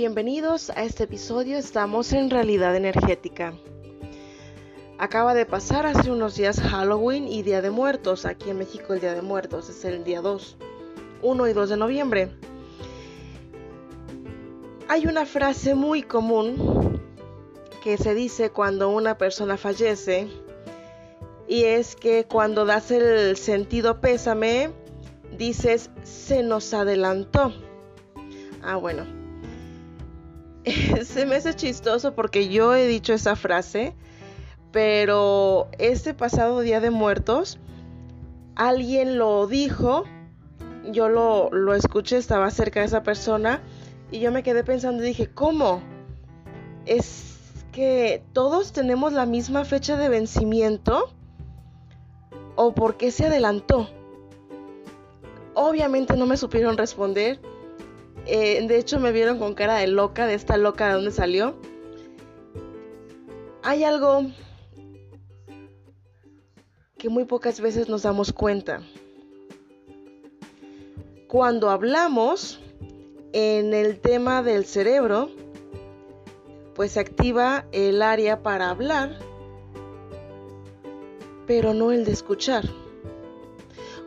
Bienvenidos a este episodio, estamos en realidad energética. Acaba de pasar hace unos días Halloween y Día de Muertos, aquí en México el Día de Muertos es el día 2, 1 y 2 de noviembre. Hay una frase muy común que se dice cuando una persona fallece y es que cuando das el sentido pésame, dices se nos adelantó. Ah, bueno. se me hace chistoso porque yo he dicho esa frase, pero este pasado Día de Muertos, alguien lo dijo, yo lo, lo escuché, estaba cerca de esa persona y yo me quedé pensando y dije, ¿cómo? Es que todos tenemos la misma fecha de vencimiento o por qué se adelantó. Obviamente no me supieron responder. Eh, de hecho me vieron con cara de loca, de esta loca de dónde salió. Hay algo que muy pocas veces nos damos cuenta. Cuando hablamos en el tema del cerebro, pues se activa el área para hablar pero no el de escuchar.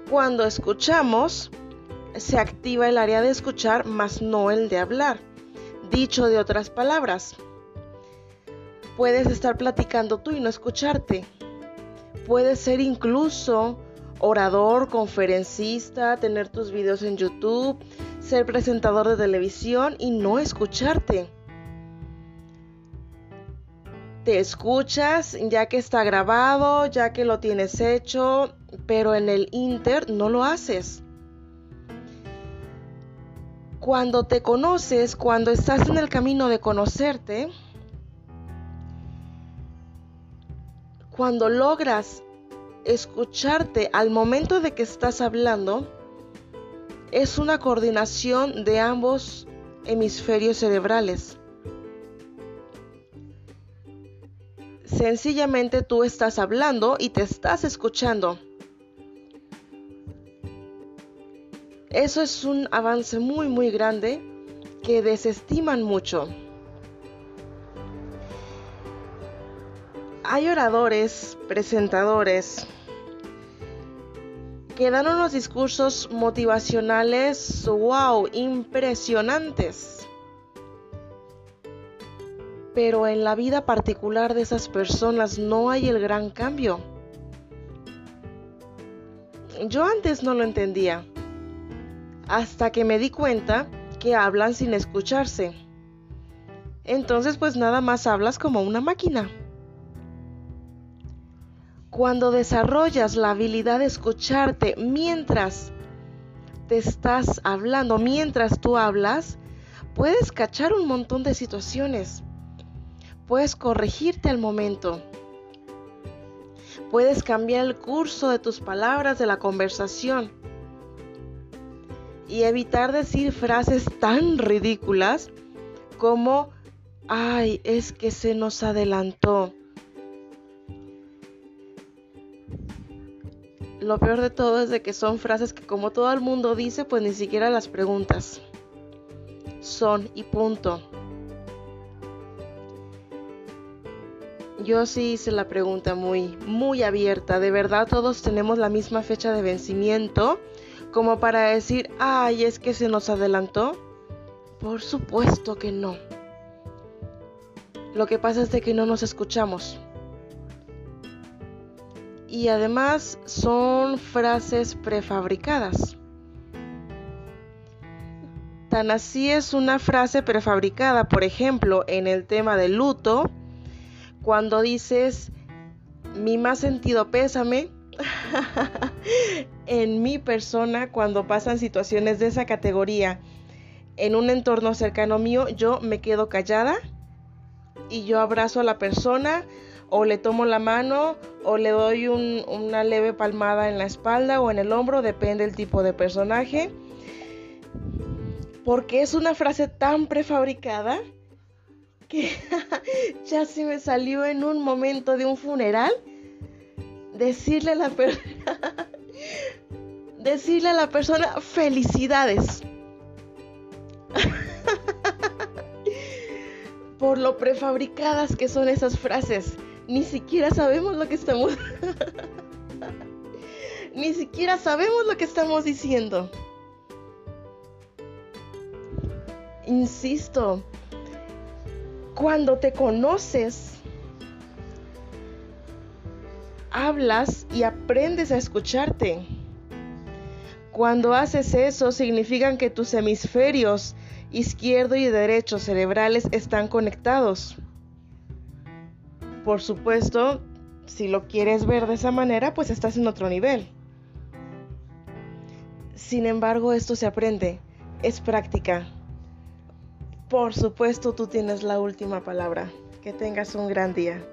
Cuando escuchamos, se activa el área de escuchar, más no el de hablar. Dicho de otras palabras, puedes estar platicando tú y no escucharte. Puedes ser incluso orador, conferencista, tener tus videos en YouTube, ser presentador de televisión y no escucharte te escuchas ya que está grabado, ya que lo tienes hecho, pero en el Inter no lo haces. Cuando te conoces, cuando estás en el camino de conocerte, cuando logras escucharte al momento de que estás hablando, es una coordinación de ambos hemisferios cerebrales. Sencillamente tú estás hablando y te estás escuchando. Eso es un avance muy muy grande que desestiman mucho. Hay oradores, presentadores, que dan unos discursos motivacionales, wow, impresionantes pero en la vida particular de esas personas no hay el gran cambio. Yo antes no lo entendía, hasta que me di cuenta que hablan sin escucharse. Entonces pues nada más hablas como una máquina. Cuando desarrollas la habilidad de escucharte mientras te estás hablando, mientras tú hablas, puedes cachar un montón de situaciones Puedes corregirte al momento. Puedes cambiar el curso de tus palabras de la conversación. Y evitar decir frases tan ridículas como, ay, es que se nos adelantó. Lo peor de todo es de que son frases que como todo el mundo dice, pues ni siquiera las preguntas. Son y punto. Yo sí hice la pregunta muy, muy abierta. ¿De verdad todos tenemos la misma fecha de vencimiento? Como para decir, ay, es que se nos adelantó. Por supuesto que no. Lo que pasa es que no nos escuchamos. Y además son frases prefabricadas. Tan así es una frase prefabricada, por ejemplo, en el tema del luto, cuando dices mi más sentido pésame en mi persona cuando pasan situaciones de esa categoría en un entorno cercano mío, yo me quedo callada y yo abrazo a la persona o le tomo la mano o le doy una leve palmada en la espalda o en el hombro, depende del tipo de personaje. Porque es una frase tan prefabricada que ya se me salió en un momento de un funeral decirle a la persona decirle a la persona felicidades. por lo prefabricadas que son esas frases. Ni siquiera sabemos lo que estamos... Ni siquiera sabemos lo que estamos diciendo. Insisto, cuando te conoces, hablas y aprendes a escucharte. Cuando haces eso, significa que tus hemisferios izquierdo y derecho cerebrales están conectados. Por supuesto, si lo quieres ver de esa manera, pues estás en otro nivel. Sin embargo, esto se aprende, es práctica. Por supuesto, tú tienes la última palabra. Que tengas un gran día.